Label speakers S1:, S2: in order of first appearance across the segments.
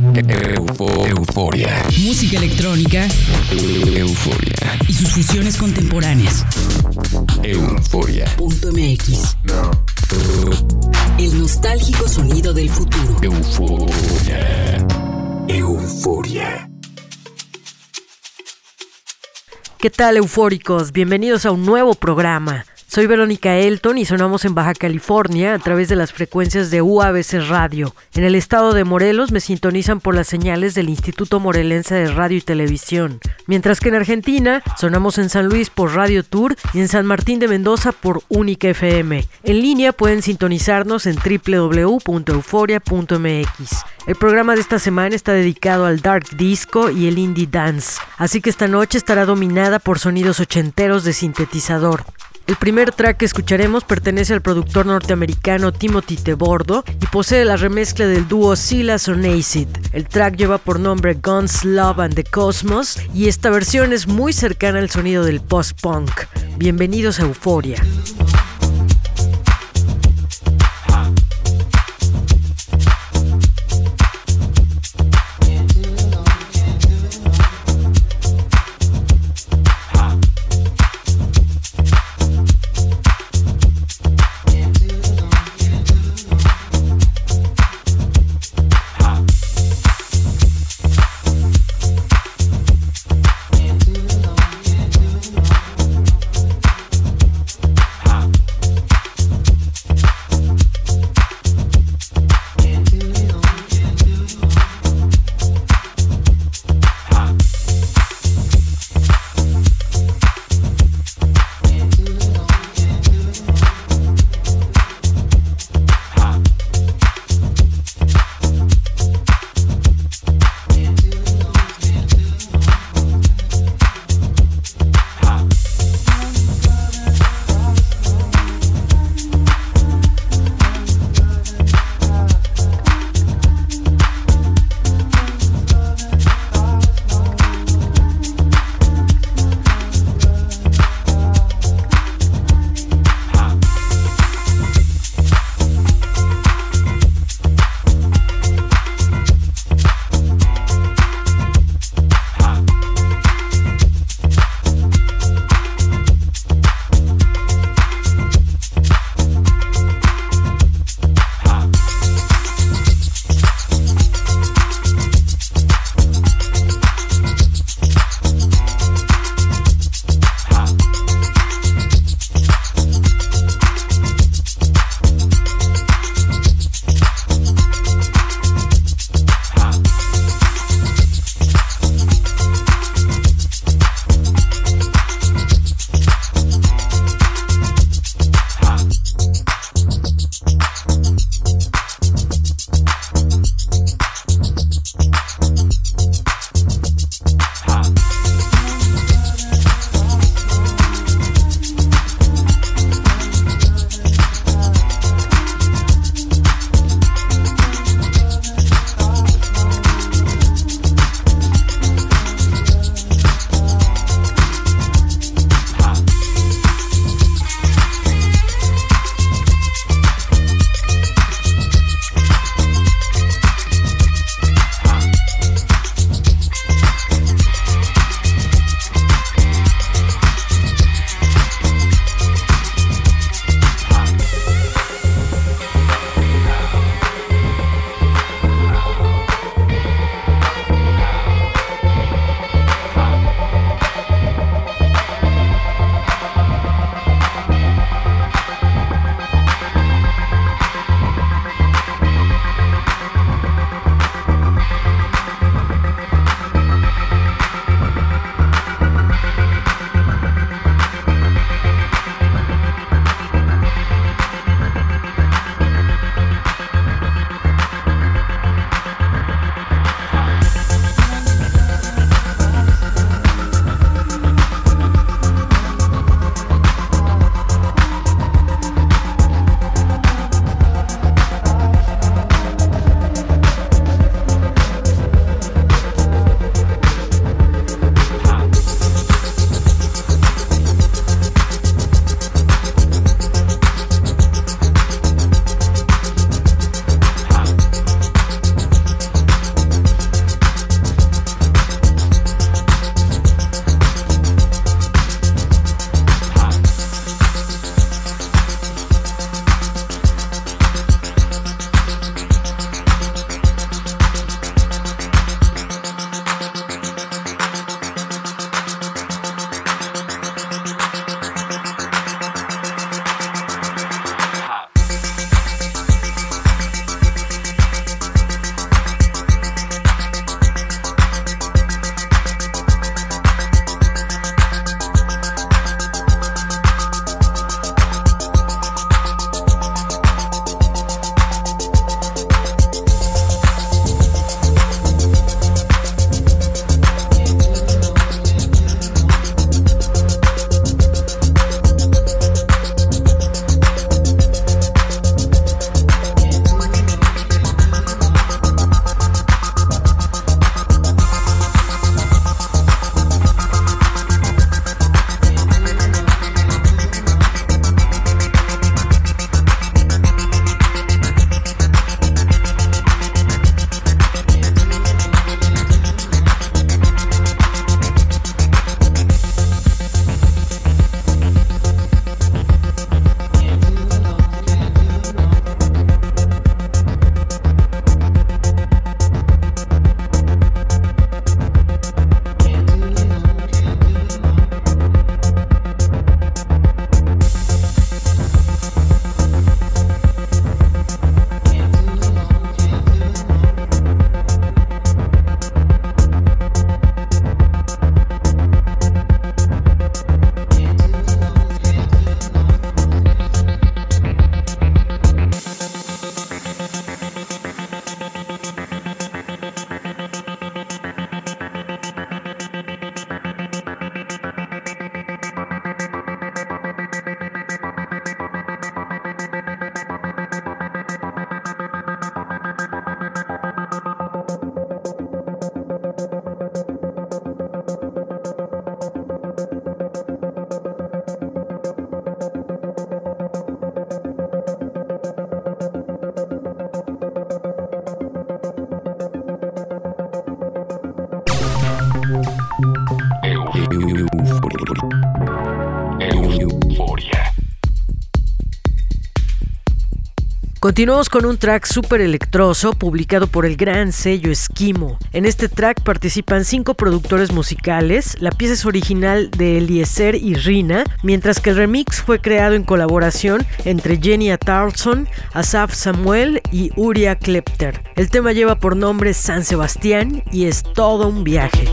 S1: euforia.
S2: Música electrónica.
S1: Euforia.
S2: Y sus fusiones contemporáneas.
S1: Euforia.
S2: MX. El nostálgico sonido del futuro.
S1: Euforia. Euforia.
S3: ¿Qué tal, eufóricos? Bienvenidos a un nuevo programa. Soy Verónica Elton y sonamos en Baja California a través de las frecuencias de UABC Radio. En el estado de Morelos me sintonizan por las señales del Instituto Morelense de Radio y Televisión, mientras que en Argentina sonamos en San Luis por Radio Tour y en San Martín de Mendoza por Única FM. En línea pueden sintonizarnos en www.euforia.mx. El programa de esta semana está dedicado al dark disco y el indie dance, así que esta noche estará dominada por sonidos ochenteros de sintetizador. El primer track que escucharemos pertenece al productor norteamericano Timothy Tebordo y posee la remezcla del dúo Silas on Acid. El track lleva por nombre Guns, Love and the Cosmos y esta versión es muy cercana al sonido del post-punk. Bienvenidos a. Euforia. Continuamos con un track súper electroso publicado por el gran sello Esquimo. En este track participan cinco productores musicales, la pieza es original de Eliezer y Rina, mientras que el remix fue creado en colaboración entre Jenny Tarlson, Asaf Samuel y Uria Klepter. El tema lleva por nombre San Sebastián y es todo un viaje.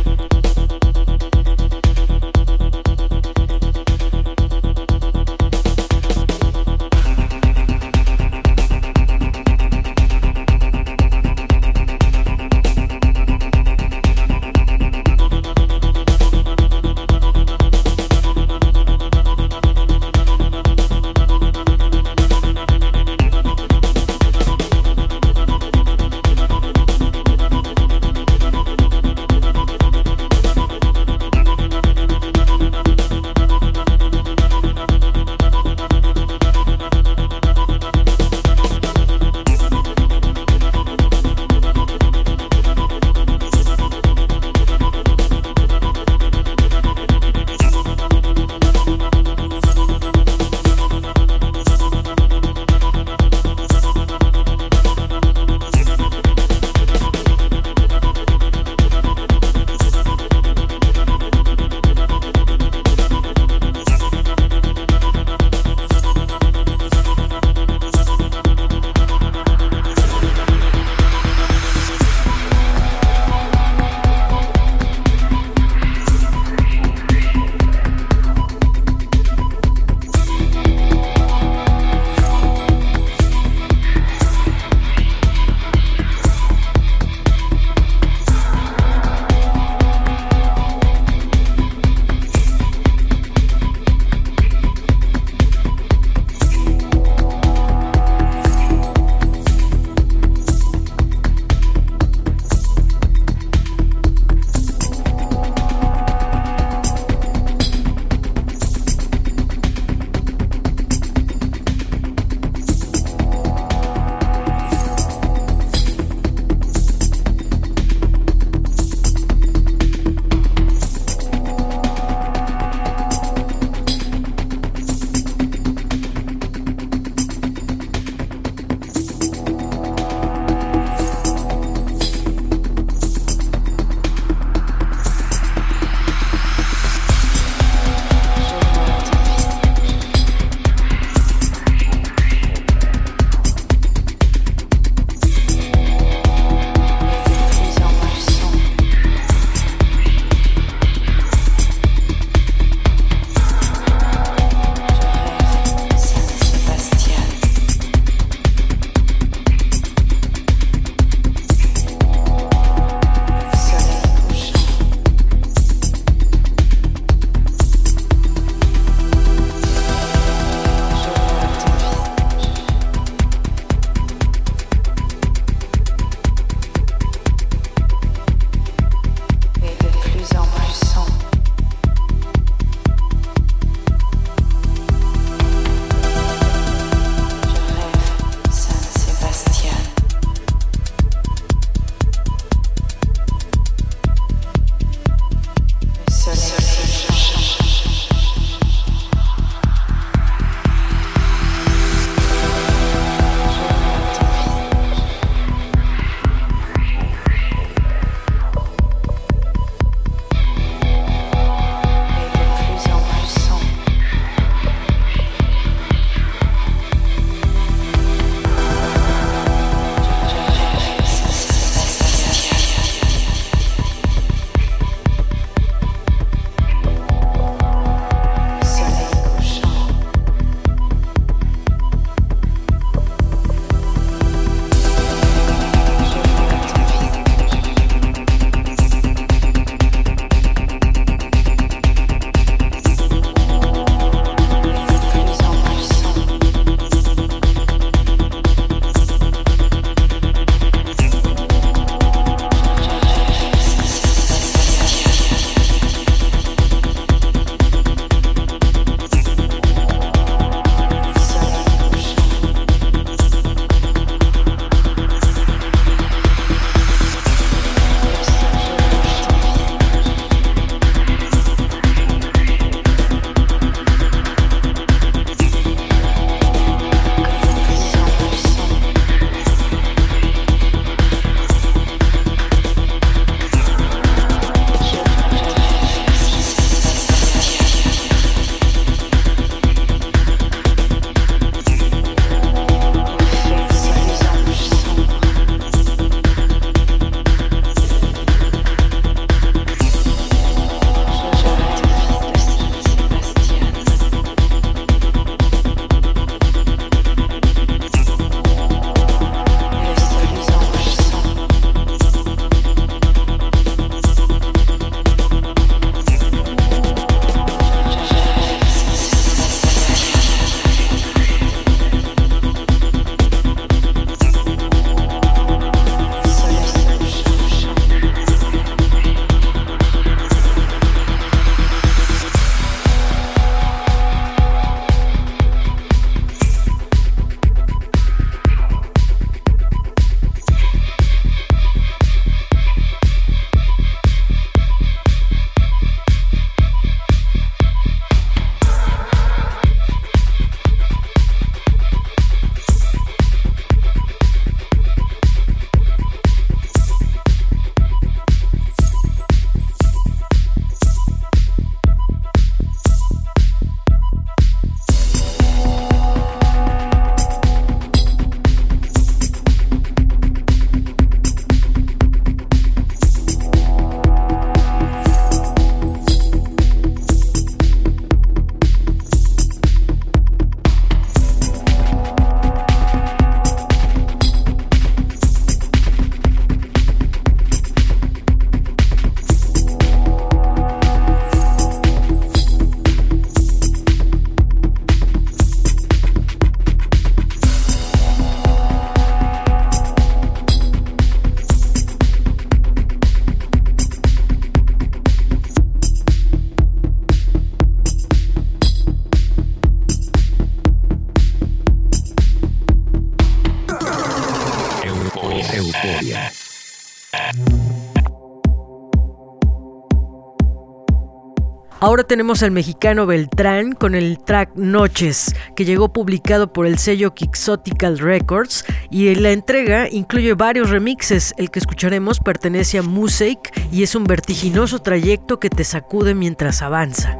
S3: Ahora tenemos al mexicano Beltrán con el track Noches, que llegó publicado por el sello Quixotical Records y la entrega incluye varios remixes. El que escucharemos pertenece a Music y es un vertiginoso trayecto que te sacude mientras avanza.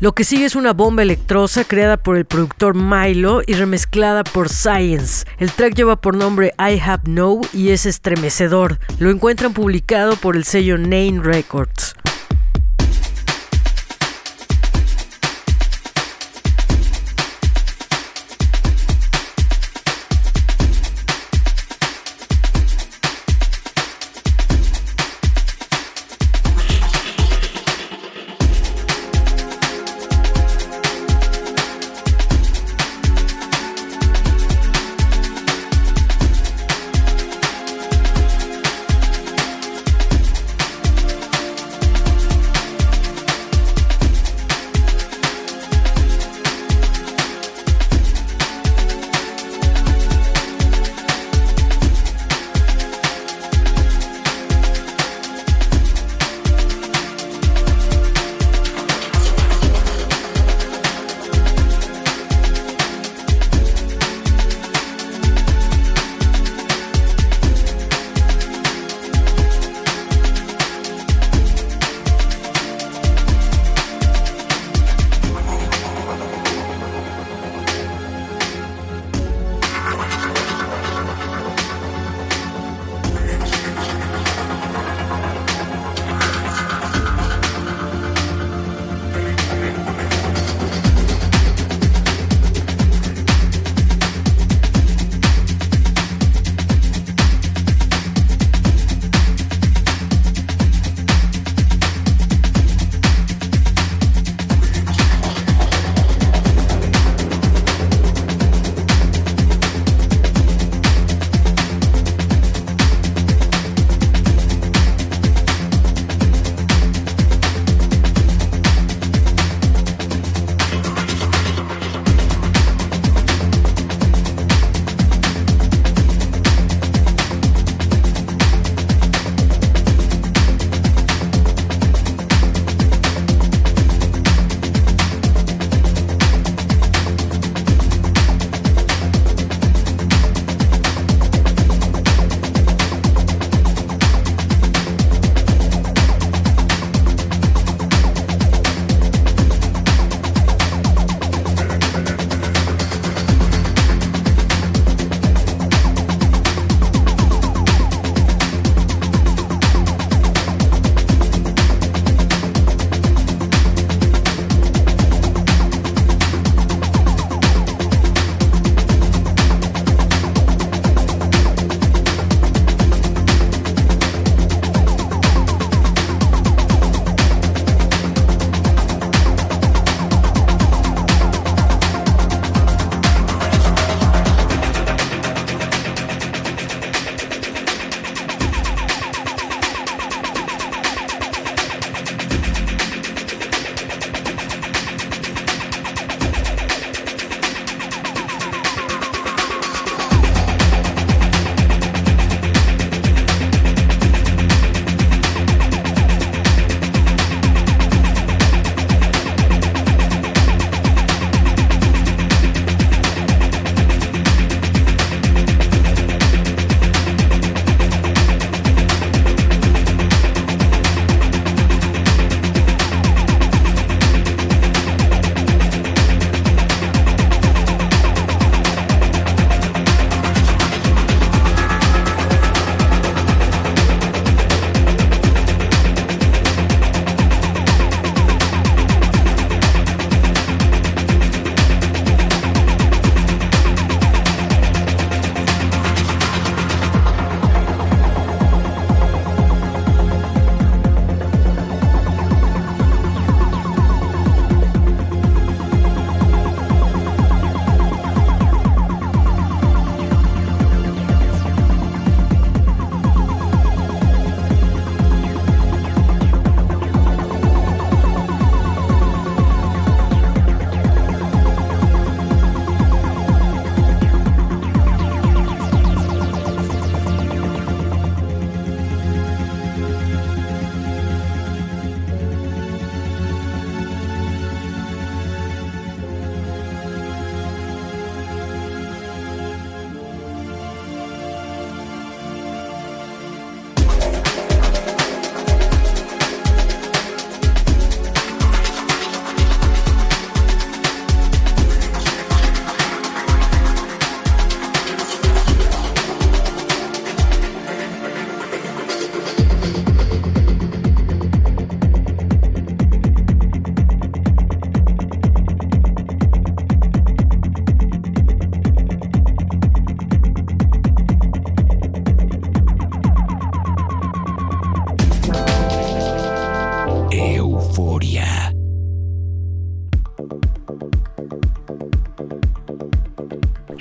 S3: Lo que sigue es una bomba electrosa creada por el productor Milo y remezclada por Science. El track lleva por nombre I Have No y es estremecedor. Lo encuentran publicado por el sello Nine Records.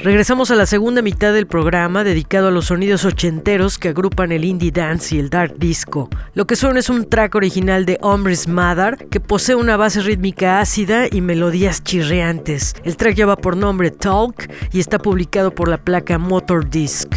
S3: Regresamos a la segunda mitad del programa dedicado a los sonidos ochenteros que agrupan el indie dance y el dark disco. Lo que suena es un track original de Hombres Mother que posee una base rítmica ácida y melodías chirreantes. El track lleva por nombre Talk y está publicado por la placa Motor Disc.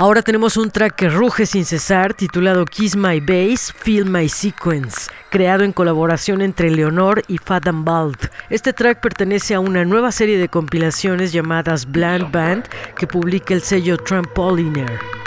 S3: Ahora tenemos un track que ruge sin cesar titulado Kiss My Bass, Feel My Sequence, creado en colaboración entre Leonor y Fathom Bald. Este track pertenece a una nueva serie de compilaciones llamadas Bland Band que publica el sello Trampoliner.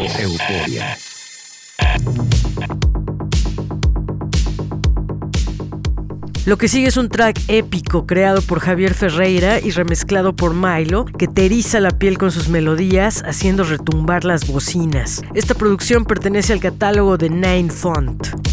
S1: Euforia.
S3: Lo que sigue es un track épico creado por Javier Ferreira y remezclado por Milo, que te eriza la piel con sus melodías, haciendo retumbar las bocinas. Esta producción pertenece al catálogo de Nine Font.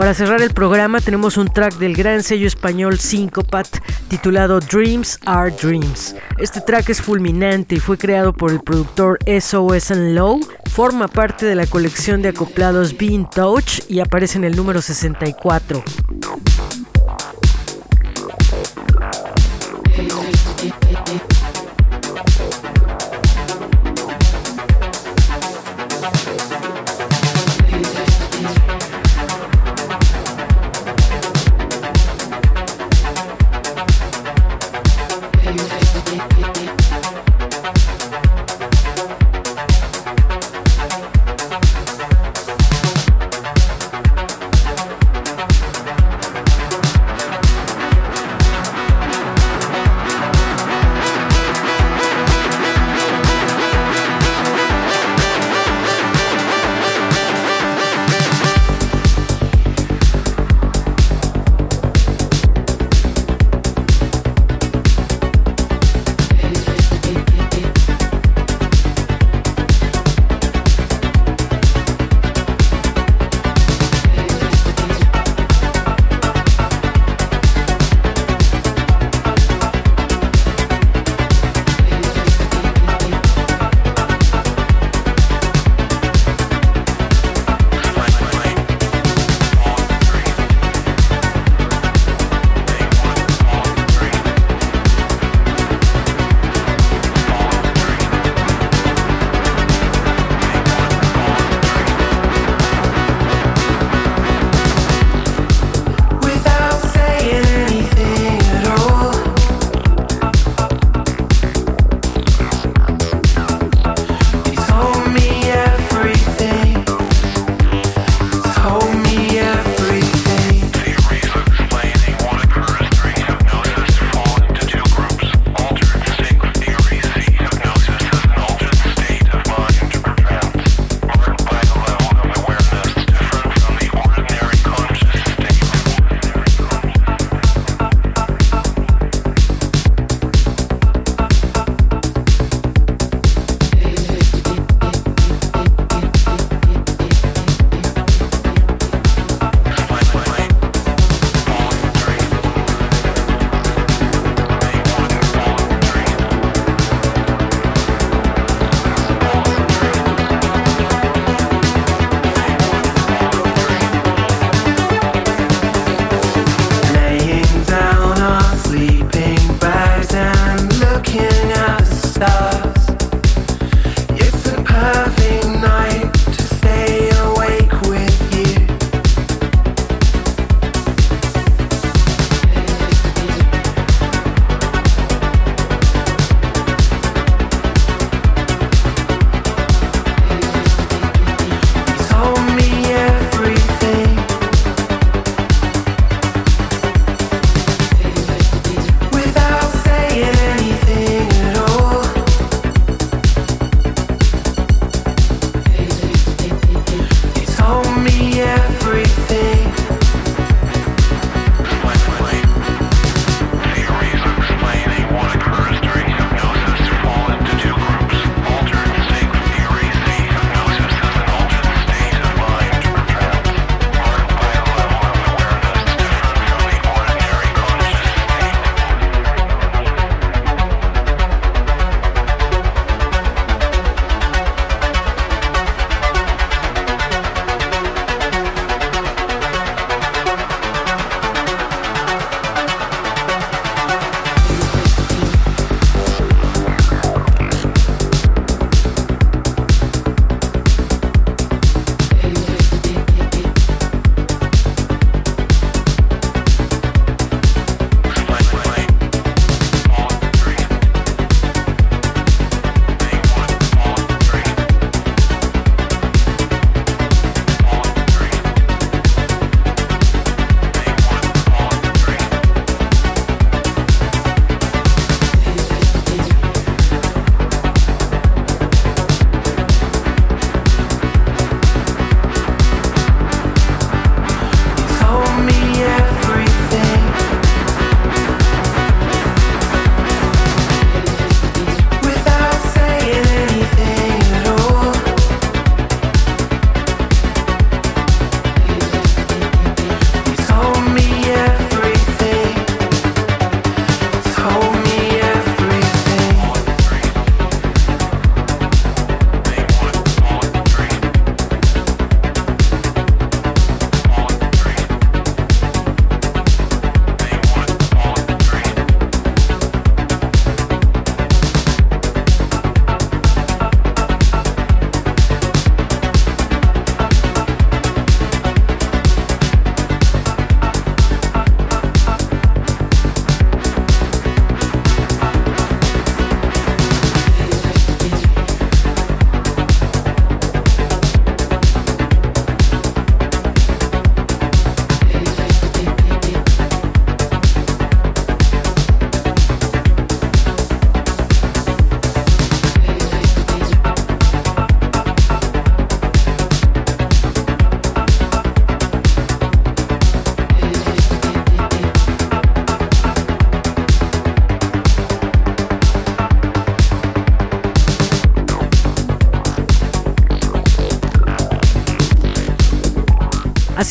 S3: Para cerrar el programa tenemos un track del gran sello español Syncopat titulado Dreams Are Dreams. Este track es fulminante y fue creado por el productor SOS and Low. Forma parte de la colección de acoplados Being Touch y aparece en el número 64.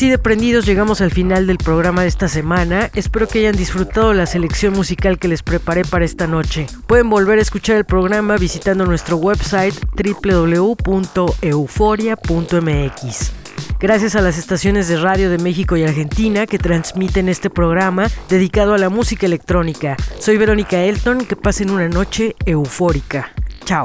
S3: Así de prendidos llegamos al final del programa de esta semana. Espero que hayan disfrutado la selección musical que les preparé para esta noche. Pueden volver a escuchar el programa visitando nuestro website www.euforia.mx. Gracias a las estaciones de radio de México y Argentina que transmiten este programa dedicado a la música electrónica. Soy Verónica Elton, que pasen una noche eufórica. Chao.